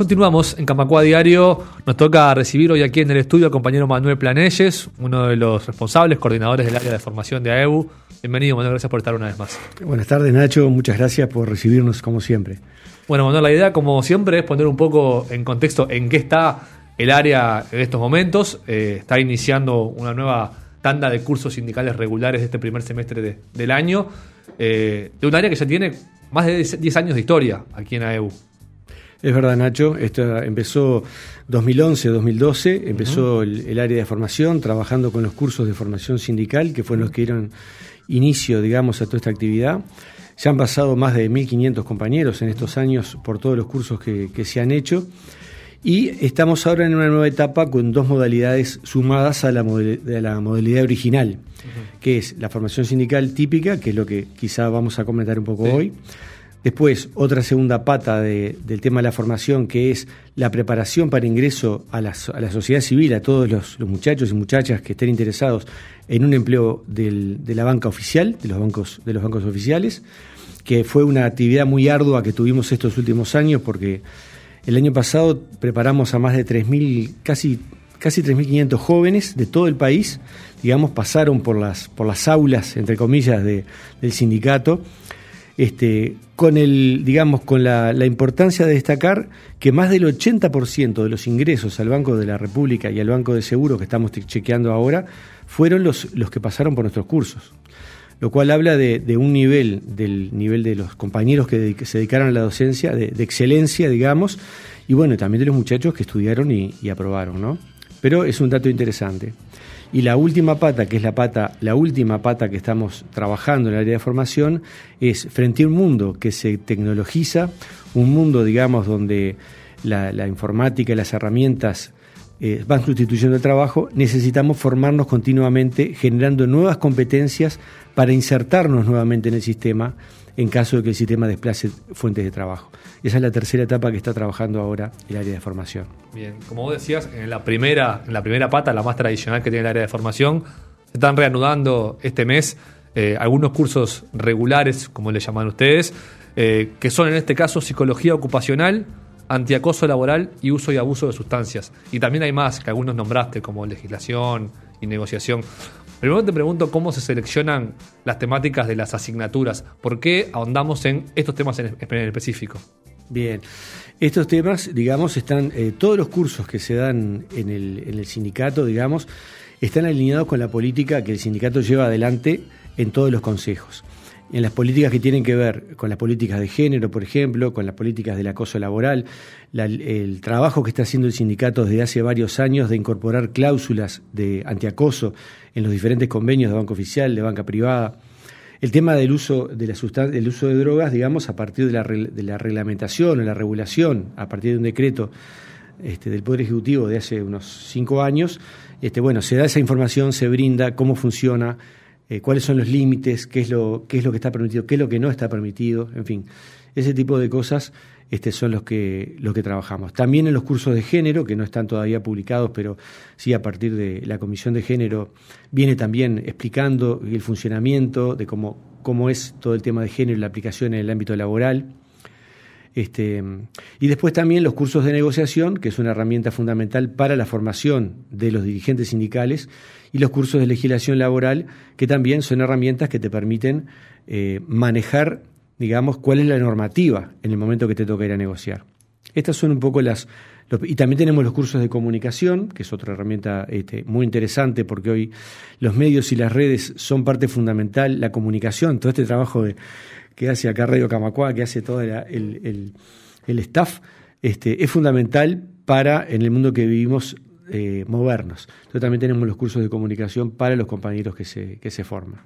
Continuamos en Camacua Diario. Nos toca recibir hoy aquí en el estudio al compañero Manuel Planelles, uno de los responsables, coordinadores del área de formación de AEU. Bienvenido, Manuel, gracias por estar una vez más. Buenas tardes, Nacho. Muchas gracias por recibirnos como siempre. Bueno, Manuel, la idea, como siempre, es poner un poco en contexto en qué está el área en estos momentos. Eh, está iniciando una nueva tanda de cursos sindicales regulares de este primer semestre del año, eh, de un área que ya tiene más de 10 años de historia aquí en AEU. Es verdad, Nacho. Esto empezó 2011-2012, empezó el, área de formación, trabajando con los cursos de formación sindical, que fueron los que dieron inicio, digamos, a toda esta actividad. Se han pasado más de 1.500 compañeros en estos años por todos los cursos que, se han hecho. Y estamos ahora en una nueva etapa con dos modalidades sumadas a la, la modalidad original, que es la formación sindical típica, que es lo que quizá vamos a comentar un poco hoy Después, otra segunda pata del tema de la formación, que es la preparación para ingreso a la, sociedad civil, a todos los, muchachos y muchachas que estén interesados en un empleo de la banca oficial, de los bancos, de los bancos oficiales, que fue una actividad muy ardua que tuvimos estos últimos años, porque el año pasado preparamos a más de 3.000, casi, casi 3.500 jóvenes de todo el país, digamos, pasaron por las, por las aulas, entre comillas, del sindicato este, con el, digamos, con la, importancia de destacar que más del 80% de los ingresos al Banco de la República y al Banco de Seguro que estamos chequeando ahora fueron los, los que pasaron por nuestros cursos. Lo cual habla de, un nivel, del nivel de los compañeros que, se dedicaron a la docencia, de, excelencia, digamos, y bueno, también de los muchachos que estudiaron y, y aprobaron, ¿no? Pero es un dato interesante. Y la última pata, que es la pata, la última pata que estamos trabajando en el área de formación, es frente a un mundo que se tecnologiza, un mundo, digamos, donde la, informática y las herramientas eh, van sustituyendo el trabajo, necesitamos formarnos continuamente, generando nuevas competencias para insertarnos nuevamente en el sistema en caso de que el sistema desplace fuentes de trabajo. Esa es la tercera etapa que está trabajando ahora el área de formación. Bien, como vos decías, en la primera, la primera pata, la más tradicional que tiene el área de formación, se están reanudando este mes eh, algunos cursos regulares, como le llaman ustedes, eh, que son en este caso psicología ocupacional, antiacoso laboral y uso y abuso de sustancias. Y también hay más que algunos nombraste, como legislación y negociación. Primero te pregunto cómo se seleccionan las temáticas de las asignaturas. ¿Por qué ahondamos en estos temas en, específico? Bien, estos temas, digamos, están, eh, todos los cursos que se dan en el, en el sindicato, digamos, están alineados con la política que el sindicato lleva adelante en todos los consejos en las políticas que tienen que ver con las políticas de género, por ejemplo, con las políticas del acoso laboral, el trabajo que está haciendo el sindicato desde hace varios años de incorporar cláusulas de antiacoso en los diferentes convenios de banco oficial, de banca privada, el tema del uso de la del uso de drogas, digamos, a partir de la, de la reglamentación o la regulación, a partir de un decreto este, del Poder Ejecutivo de hace unos cinco años, este, bueno, se da esa información, se brinda cómo funciona, eh, cuáles son los límites, qué es, lo, qué es lo que está permitido, qué es lo que no está permitido, en fin. Ese tipo de cosas este, son los que, los que trabajamos. También en los cursos de género, que no están todavía publicados, pero sí a partir de la Comisión de Género, viene también explicando el funcionamiento de cómo, cómo es todo el tema de género y la aplicación en el ámbito laboral. Este, y después también los cursos de negociación, que es una herramienta fundamental para la formación de los dirigentes sindicales, y los cursos de legislación laboral, que también son herramientas que te permiten eh, manejar, digamos, cuál es la normativa en el momento que te toca ir a negociar. Estas son un poco las... y también tenemos los cursos de comunicación, que es otra herramienta este, muy interesante porque hoy los medios y las redes son parte fundamental, la comunicación, todo este trabajo de que hace acá Radio Camacua, que hace todo el, staff, este, es fundamental para, en el mundo que vivimos, eh, movernos. Entonces también tenemos los cursos de comunicación para los compañeros que se, que se forman.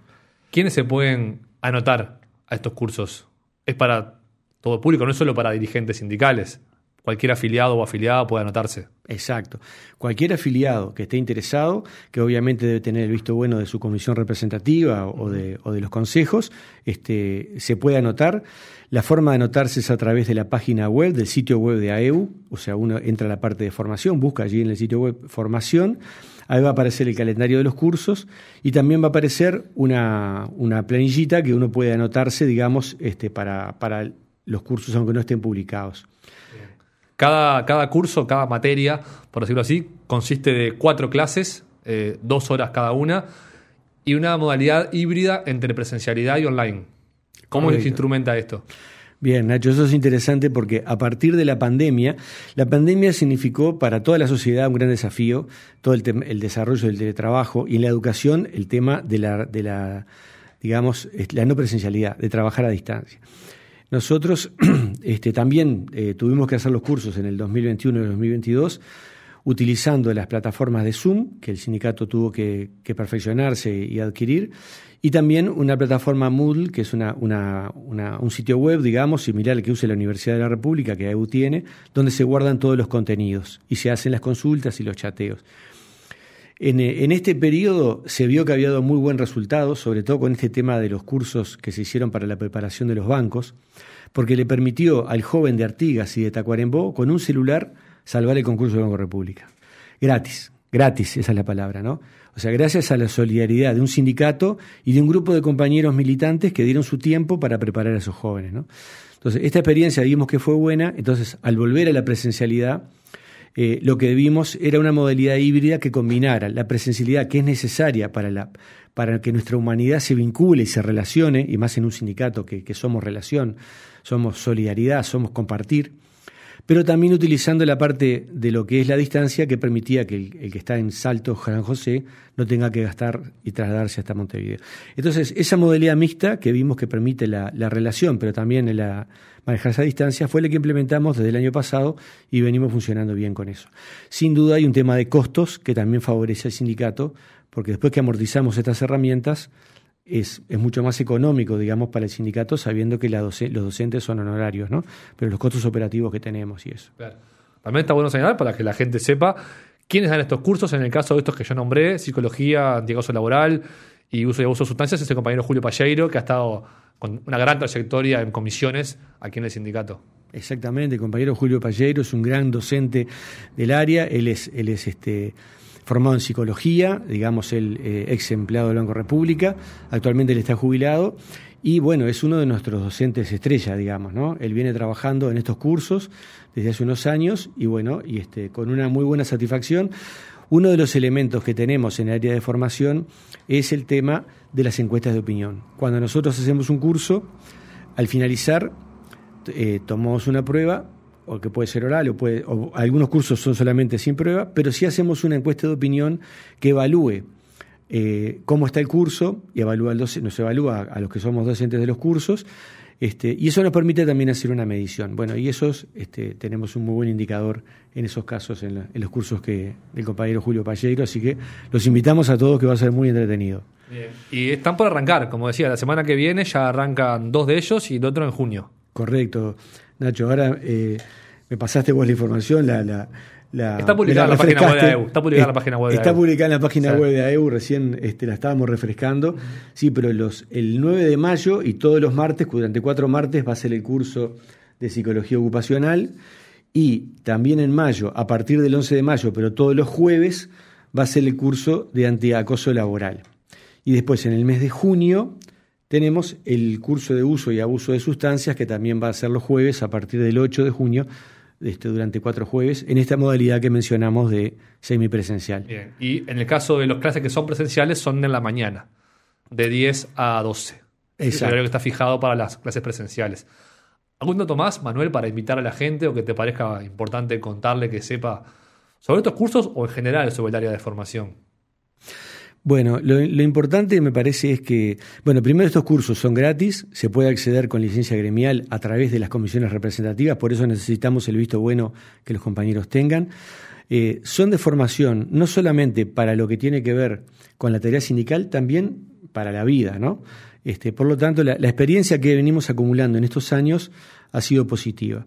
¿Quiénes se pueden anotar a estos cursos? Es para todo público, no es solo para dirigentes sindicales cualquier afiliado o afiliada puede anotarse. Exacto. Cualquier afiliado que esté interesado, que obviamente debe tener el visto bueno de su comisión representativa o de, los consejos, este, se puede anotar. La forma de anotarse es a través de la página web, del sitio web de AEU, o sea, uno entra a la parte de formación, busca allí en el sitio web formación, ahí va a aparecer el calendario de los cursos y también va a aparecer una, una planillita que uno puede anotarse, digamos, este, para, para los cursos aunque no estén publicados. Cada, cada curso, cada materia, por decirlo así, consiste de cuatro clases, eh, dos horas cada una, y una modalidad híbrida entre presencialidad y online. ¿Cómo se instrumenta esto? Bien, Nacho, eso es interesante porque a partir de la pandemia, la pandemia significó para toda la sociedad un gran desafío, todo el, el desarrollo del teletrabajo y en la educación el tema de la, de la, digamos, la no presencialidad, de trabajar a distancia. Nosotros este, también eh, tuvimos que hacer los cursos en el 2021 y el 2022 utilizando las plataformas de Zoom, que el sindicato tuvo que, perfeccionarse y adquirir, y también una plataforma Moodle, que es una, un sitio web, digamos, similar al que usa la Universidad de la República, que AEU tiene, donde se guardan todos los contenidos y se hacen las consultas y los chateos. En, en, este periodo se vio que había dado muy buen resultado, sobre todo con este tema de los cursos que se hicieron para la preparación de los bancos, porque le permitió al joven de Artigas y de Tacuarembó, con un celular, salvar el concurso de Banco República. Gratis, gratis, esa es la palabra, ¿no? O sea, gracias a la solidaridad de un sindicato y de un grupo de compañeros militantes que dieron su tiempo para preparar a esos jóvenes, ¿no? Entonces, esta experiencia vimos que fue buena, entonces, al volver a la presencialidad, eh, lo que vimos era una modalidad híbrida que combinara la presencialidad que es necesaria para, la, para que nuestra humanidad se vincule y se relacione, y más en un sindicato que, que somos relación, somos solidaridad, somos compartir, pero también utilizando la parte de lo que es la distancia que permitía que el, que está en Salto, San José, no tenga que gastar y trasladarse hasta Montevideo. Entonces, esa modalidad mixta que vimos que permite la, relación, pero también la, manejar esa distancia, fue la que implementamos desde el año pasado y venimos funcionando bien con eso. Sin duda hay un tema de costos que también favorece al sindicato, porque después que amortizamos estas herramientas, es, es, mucho más económico, digamos, para el sindicato, sabiendo que la los docentes son honorarios, ¿no? Pero los costos operativos que tenemos y eso. También está bueno señalar para que la gente sepa quiénes dan estos cursos. En el caso de estos que yo nombré, psicología, antiegozo laboral y uso y abuso de sustancias, es el compañero Julio Palleiro, que ha estado con una gran trayectoria en comisiones aquí en el sindicato. Exactamente, el compañero Julio Palleiro es un gran docente del área, él es, él es este formado en psicología, digamos, el eh, ex empleado del Banco República, actualmente él está jubilado y bueno, es uno de nuestros docentes estrella, digamos, ¿no? Él viene trabajando en estos cursos desde hace unos años y bueno, y este, con una muy buena satisfacción. Uno de los elementos que tenemos en el área de formación es el tema de las encuestas de opinión. Cuando nosotros hacemos un curso, al finalizar, eh, tomamos una prueba o que puede ser oral, o, puede, o algunos cursos son solamente sin prueba, pero sí hacemos una encuesta de opinión que evalúe eh, cómo está el curso y evalúa el nos evalúa a los que somos docentes de los cursos, este, y eso nos permite también hacer una medición. Bueno, y esos este, tenemos un muy buen indicador en esos casos, en, los cursos que del compañero Julio Palleiro, así que los invitamos a todos que va a ser muy entretenido. Y están por arrancar, como decía, la semana que viene ya arrancan dos de ellos y el otro en junio. Correcto. Nacho, ahora eh, me pasaste vos la información, la, la, está publicada en la página web de AEU. Está publicada en la página web de Está publicada en la página web de AEU, recién este, la estábamos refrescando. Sí, pero los, el 9 de mayo y todos los martes, durante cuatro martes, va a ser el curso de psicología ocupacional. Y también en mayo, a partir del 11 de mayo, pero todos los jueves, va a ser el curso de antiacoso laboral. Y después, en el mes de junio, tenemos el curso de uso y abuso de sustancias, que también va a ser los jueves a partir del 8 de junio, este, durante cuatro jueves, en esta modalidad que mencionamos de semipresencial. Bien. Y en el caso de los clases que son presenciales, son en la mañana, de 10 a 12. Exacto. El horario que está fijado para las clases presenciales. ¿Algún dato más, Manuel, para invitar a la gente o que te parezca importante contarle que sepa sobre estos cursos o en general sobre el área de formación? Bueno, lo, importante me parece es que, bueno, primero estos cursos son gratis, se puede acceder con licencia gremial a través de las comisiones representativas, por eso necesitamos el visto bueno que los compañeros tengan. Eh, son de formación no solamente para lo que tiene que ver con la tarea sindical, también para la vida, ¿no? Este, por lo tanto, la, experiencia que venimos acumulando en estos años ha sido positiva.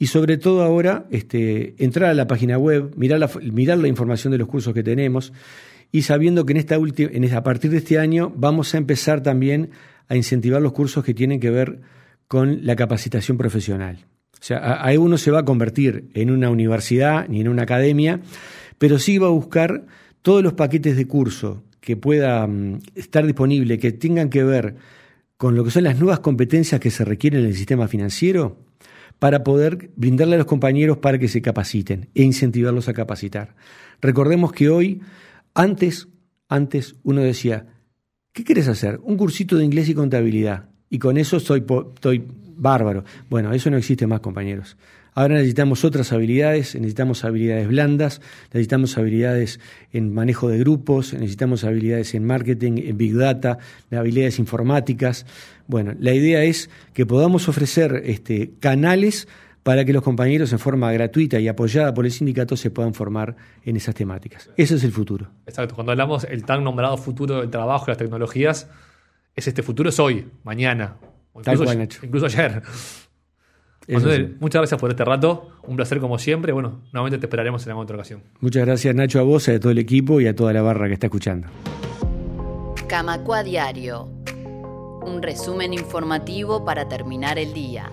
Y sobre todo ahora, este, entrar a la página web, mirar la, mirar la información de los cursos que tenemos y sabiendo que en esta a partir de este año vamos a empezar también a incentivar los cursos que tienen que ver con la capacitación profesional. O sea, ahí uno se va a convertir en una universidad ni en una academia, pero sí va a buscar todos los paquetes de curso que puedan mm, estar disponible, que tengan que ver con lo que son las nuevas competencias que se requieren en el sistema financiero, para poder brindarle a los compañeros para que se capaciten e incentivarlos a capacitar. Recordemos que hoy, antes, antes uno decía, ¿qué quieres hacer? Un cursito de inglés y contabilidad. Y con eso estoy, estoy bárbaro. Bueno, eso no existe más, compañeros. Ahora necesitamos otras habilidades, necesitamos habilidades blandas, necesitamos habilidades en manejo de grupos, necesitamos habilidades en marketing, en big data, habilidades informáticas. Bueno, la idea es que podamos ofrecer este, canales para que los compañeros en forma gratuita y apoyada por el sindicato se puedan formar en esas temáticas. Ese es el futuro. Exacto, cuando hablamos del tan nombrado futuro del trabajo y las tecnologías, es este futuro es hoy, mañana, incluso, incluso ayer muchas gracias por este rato. Un placer como siempre. Bueno, nuevamente te esperaremos en alguna otra ocasión. Muchas gracias Nacho a vos, a todo el equipo y a toda la barra que está escuchando. Camacua Diario. Un resumen informativo para terminar el día.